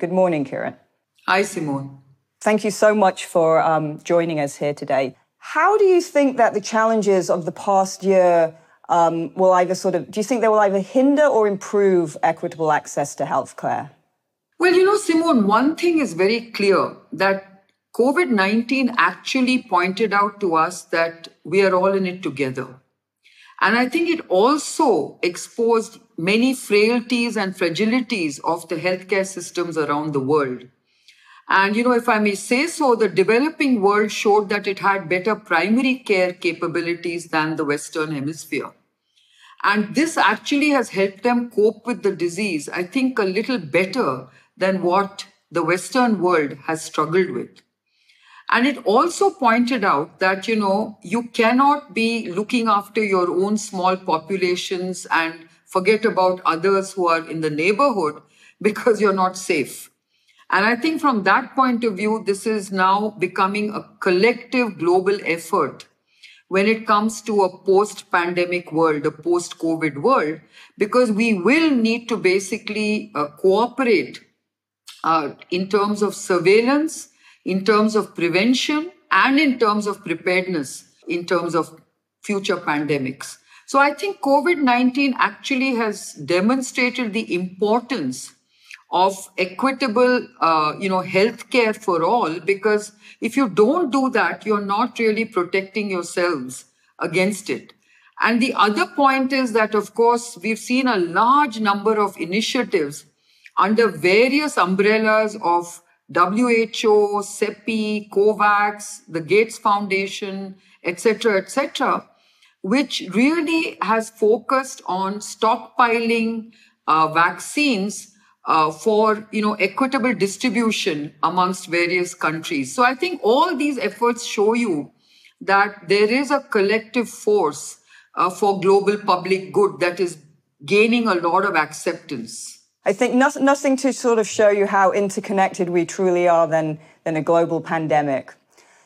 Good morning, Kiran. Hi, Simone. Thank you so much for um, joining us here today. How do you think that the challenges of the past year um, will either sort of, do you think they will either hinder or improve equitable access to healthcare? Well, you know, Simone, one thing is very clear that COVID 19 actually pointed out to us that we are all in it together. And I think it also exposed many frailties and fragilities of the healthcare systems around the world. And, you know, if I may say so, the developing world showed that it had better primary care capabilities than the Western Hemisphere. And this actually has helped them cope with the disease, I think, a little better than what the Western world has struggled with. And it also pointed out that, you know, you cannot be looking after your own small populations and forget about others who are in the neighborhood because you're not safe. And I think from that point of view, this is now becoming a collective global effort when it comes to a post pandemic world, a post COVID world, because we will need to basically uh, cooperate uh, in terms of surveillance, in terms of prevention, and in terms of preparedness, in terms of future pandemics. So I think COVID 19 actually has demonstrated the importance of equitable, uh, you know, healthcare for all. Because if you don't do that, you're not really protecting yourselves against it. And the other point is that, of course, we've seen a large number of initiatives under various umbrellas of WHO, CEPI, COVAX, the Gates Foundation, etc., etc., which really has focused on stockpiling uh, vaccines uh, for you know equitable distribution amongst various countries. So I think all these efforts show you that there is a collective force uh, for global public good that is gaining a lot of acceptance. I think nothing, nothing to sort of show you how interconnected we truly are than, than a global pandemic.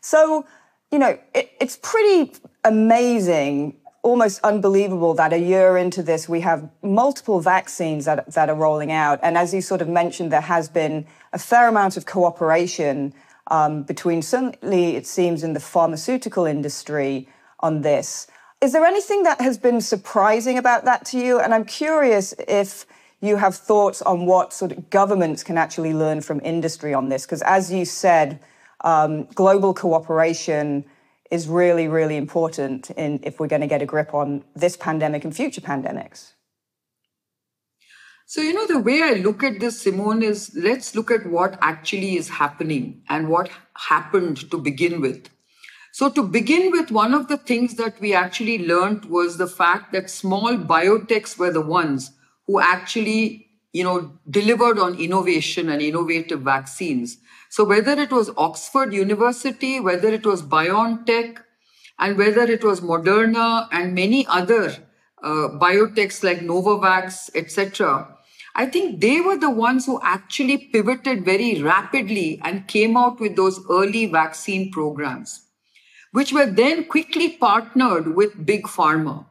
So, you know, it, it's pretty amazing almost unbelievable that a year into this, we have multiple vaccines that, that are rolling out. And as you sort of mentioned, there has been a fair amount of cooperation um, between certainly, it seems, in the pharmaceutical industry on this. Is there anything that has been surprising about that to you? And I'm curious if you have thoughts on what sort of governments can actually learn from industry on this. Because as you said, um, global cooperation is really, really important in if we're going to get a grip on this pandemic and future pandemics. So, you know, the way I look at this, Simone, is let's look at what actually is happening and what happened to begin with. So, to begin with, one of the things that we actually learned was the fact that small biotechs were the ones who actually, you know, delivered on innovation and innovative vaccines. So whether it was Oxford University, whether it was BioNTech, and whether it was Moderna and many other uh, biotechs like Novavax, etc., I think they were the ones who actually pivoted very rapidly and came out with those early vaccine programs, which were then quickly partnered with Big Pharma.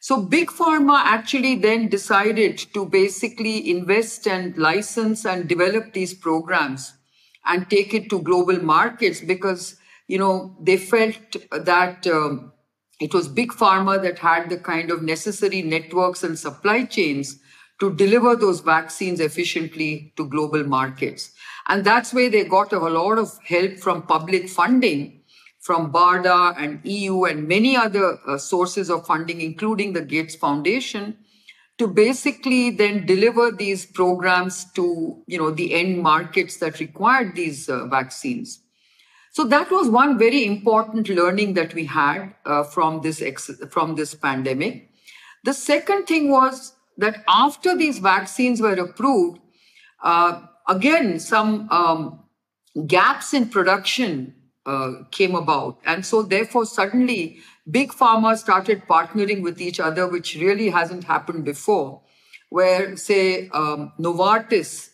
So Big Pharma actually then decided to basically invest and license and develop these programs and take it to global markets because you know they felt that um, it was big pharma that had the kind of necessary networks and supply chains to deliver those vaccines efficiently to global markets. And that's where they got a lot of help from public funding from BARDA and EU and many other uh, sources of funding, including the Gates Foundation, to basically then deliver these programs to you know the end markets that required these uh, vaccines. So that was one very important learning that we had uh, from this ex- from this pandemic. The second thing was that after these vaccines were approved uh, again some um, gaps in production uh, came about and so therefore suddenly big pharma started partnering with each other, which really hasn't happened before, where, say, um, Novartis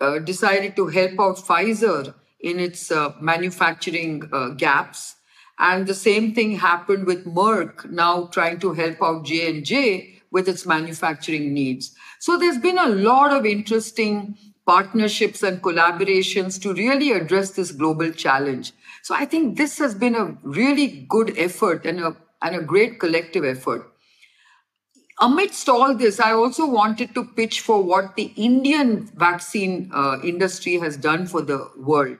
uh, decided to help out Pfizer in its uh, manufacturing uh, gaps. And the same thing happened with Merck now trying to help out J&J with its manufacturing needs. So there's been a lot of interesting partnerships and collaborations to really address this global challenge. So I think this has been a really good effort and a, and a great collective effort. Amidst all this, I also wanted to pitch for what the Indian vaccine uh, industry has done for the world.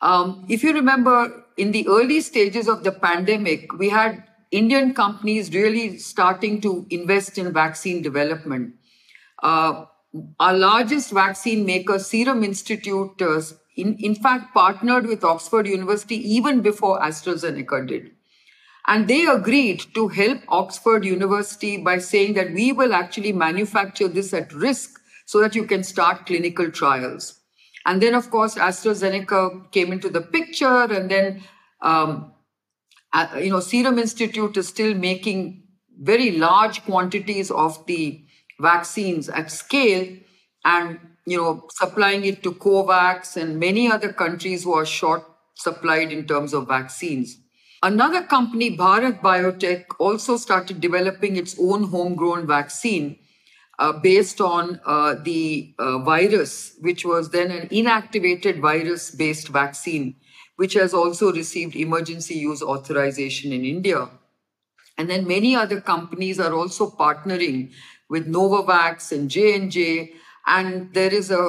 Um, if you remember, in the early stages of the pandemic, we had Indian companies really starting to invest in vaccine development. Uh, our largest vaccine maker, Serum Institute, uh, in, in fact, partnered with Oxford University even before AstraZeneca did. And they agreed to help Oxford University by saying that we will actually manufacture this at risk so that you can start clinical trials. And then, of course, AstraZeneca came into the picture, and then, um, uh, you know, Serum Institute is still making very large quantities of the vaccines at scale and, you know, supplying it to COVAX and many other countries who are short supplied in terms of vaccines. Another company, Bharat Biotech, also started developing its own homegrown vaccine uh, based on uh, the uh, virus, which was then an inactivated virus based vaccine, which has also received emergency use authorization in India. And then many other companies are also partnering with Novavax and J&J. And there is a,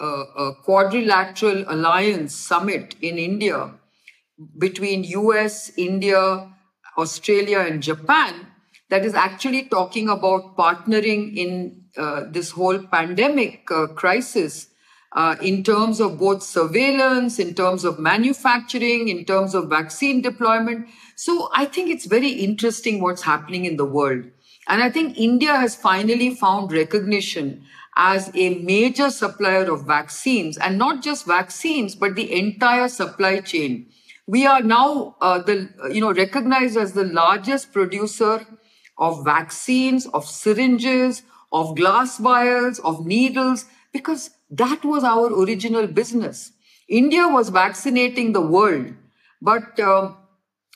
a, a quadrilateral alliance summit in India between US, India, Australia, and Japan that is actually talking about partnering in uh, this whole pandemic uh, crisis uh, in terms of both surveillance, in terms of manufacturing, in terms of vaccine deployment. So I think it's very interesting what's happening in the world. And I think India has finally found recognition as a major supplier of vaccines and not just vaccines, but the entire supply chain. We are now uh, the, you know, recognized as the largest producer of vaccines, of syringes, of glass vials, of needles, because that was our original business. India was vaccinating the world, but uh,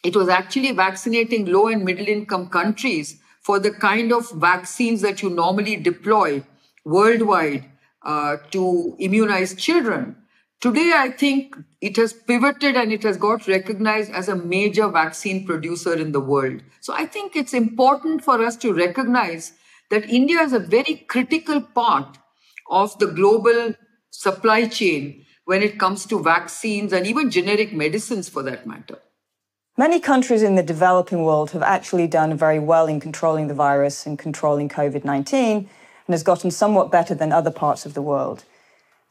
it was actually vaccinating low and middle income countries for the kind of vaccines that you normally deploy worldwide uh, to immunize children. Today, I think it has pivoted and it has got recognized as a major vaccine producer in the world. So I think it's important for us to recognize that India is a very critical part of the global supply chain when it comes to vaccines and even generic medicines for that matter. Many countries in the developing world have actually done very well in controlling the virus and controlling COVID 19 and has gotten somewhat better than other parts of the world.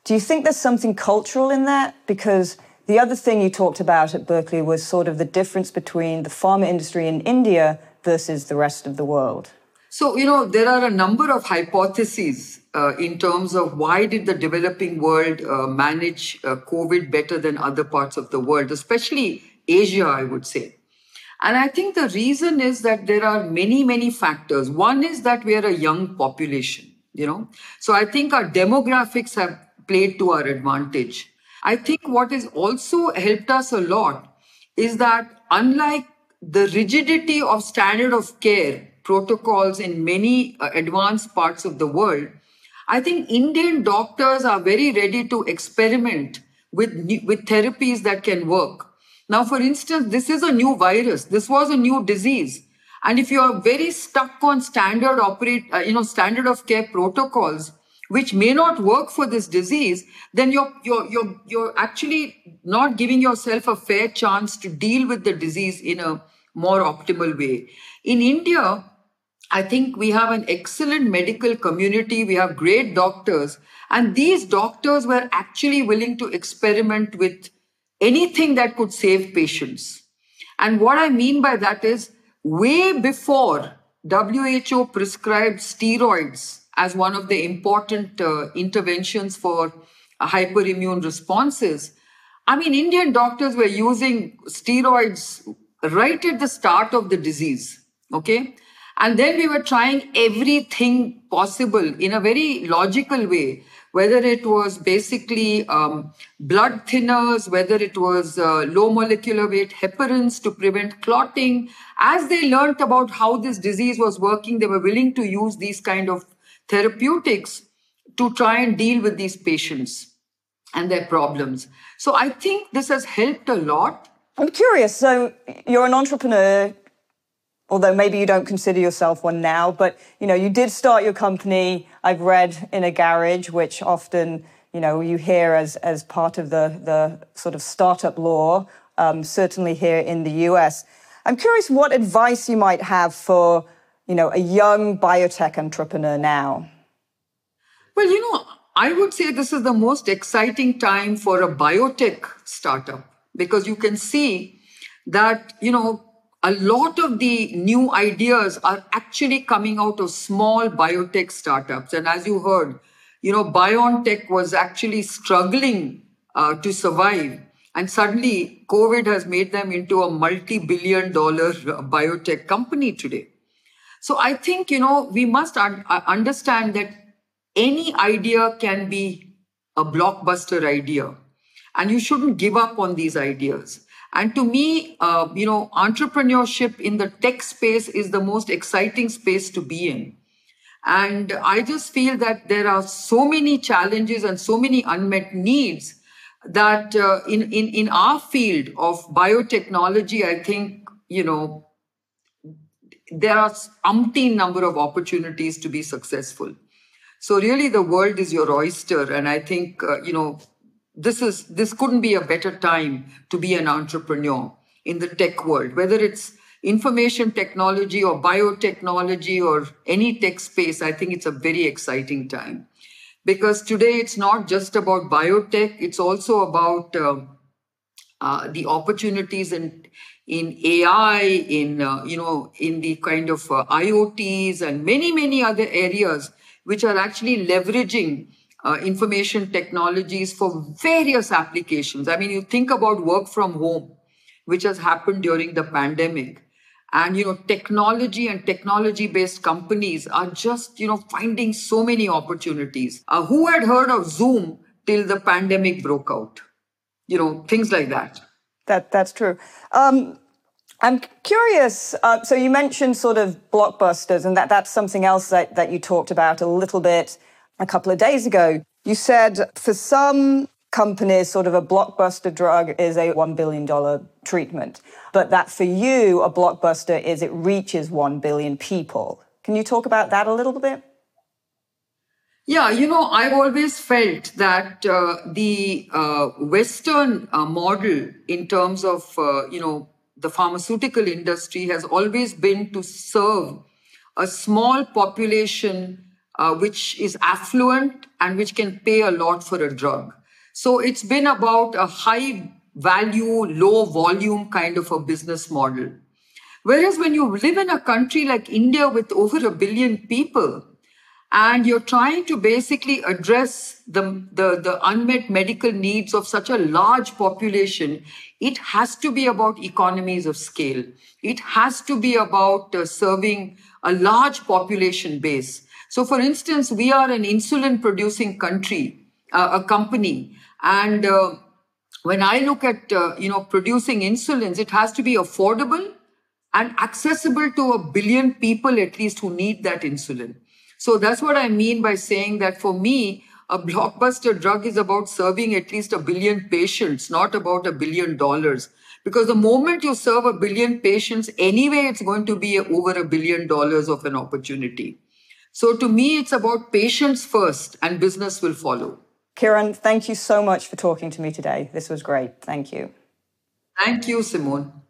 Do you think there's something cultural in that? Because the other thing you talked about at Berkeley was sort of the difference between the pharma industry in India versus the rest of the world. So, you know, there are a number of hypotheses uh, in terms of why did the developing world uh, manage uh, COVID better than other parts of the world, especially Asia, I would say. And I think the reason is that there are many, many factors. One is that we are a young population, you know. So I think our demographics have played to our advantage. I think what has also helped us a lot is that unlike the rigidity of standard of care protocols in many uh, advanced parts of the world, I think Indian doctors are very ready to experiment with, with therapies that can work. Now, for instance, this is a new virus. This was a new disease. And if you are very stuck on standard operate, uh, you know, standard of care protocols, which may not work for this disease, then you're, you're, you're, you're actually not giving yourself a fair chance to deal with the disease in a more optimal way. In India, I think we have an excellent medical community. We have great doctors. And these doctors were actually willing to experiment with anything that could save patients. And what I mean by that is way before WHO prescribed steroids as one of the important uh, interventions for uh, hyperimmune responses. I mean, Indian doctors were using steroids right at the start of the disease, okay? And then we were trying everything possible in a very logical way, whether it was basically um, blood thinners, whether it was uh, low molecular weight heparins to prevent clotting. As they learned about how this disease was working, they were willing to use these kind of therapeutics to try and deal with these patients and their problems. So I think this has helped a lot. I'm curious. So you're an entrepreneur, although maybe you don't consider yourself one now, but you know, you did start your company, I've read in a garage, which often, you know, you hear as as part of the the sort of startup law, um, certainly here in the US. I'm curious what advice you might have for, you know, a young biotech entrepreneur now. Well, you know, I would say this is the most exciting time for a biotech startup because you can see that, you know, a lot of the new ideas are actually coming out of small biotech startups. And as you heard, you know, BioNTech was actually struggling uh, to survive. And suddenly, COVID has made them into a multi billion dollar biotech company today. So I think, you know, we must un- uh, understand that any idea can be a blockbuster idea and you shouldn't give up on these ideas and to me uh, you know entrepreneurship in the tech space is the most exciting space to be in. And i just feel that there are so many challenges and so many unmet needs that uh, in, in in our field of biotechnology i think you know there are umpteen number of opportunities to be successful. So really, the world is your oyster, and I think uh, you know this is this couldn't be a better time to be an entrepreneur in the tech world, whether it's information technology or biotechnology or any tech space. I think it's a very exciting time because today it's not just about biotech; it's also about uh, uh, the opportunities in in AI, in uh, you know, in the kind of uh, IoTs and many many other areas which are actually leveraging uh, information technologies for various applications. I mean, you think about work from home, which has happened during the pandemic. And, you know, technology and technology based companies are just, you know, finding so many opportunities. Uh, who had heard of Zoom till the pandemic broke out? You know, things like that. That, that's true. Um, I'm curious. Uh, so you mentioned sort of blockbusters, and that that's something else that, that you talked about a little bit a couple of days ago. You said for some companies, sort of a blockbuster drug is a $1 billion treatment, but that for you, a blockbuster is it reaches 1 billion people. Can you talk about that a little bit? Yeah, you know, I've always felt that uh, the uh, Western uh, model in terms of, uh, you know, the pharmaceutical industry has always been to serve a small population uh, which is affluent and which can pay a lot for a drug. So it's been about a high value, low volume kind of a business model. Whereas when you live in a country like India with over a billion people, and you're trying to basically address the, the, the unmet medical needs of such a large population, it has to be about economies of scale. It has to be about uh, serving a large population base. So, for instance, we are an insulin producing country, uh, a company, and uh, when I look at uh, you know producing insulins, it has to be affordable and accessible to a billion people at least who need that insulin. So that's what I mean by saying that for me, a blockbuster drug is about serving at least a billion patients, not about a billion dollars. Because the moment you serve a billion patients, anyway, it's going to be over a billion dollars of an opportunity. So to me, it's about patients first and business will follow. Kiran, thank you so much for talking to me today. This was great. Thank you. Thank you, Simone.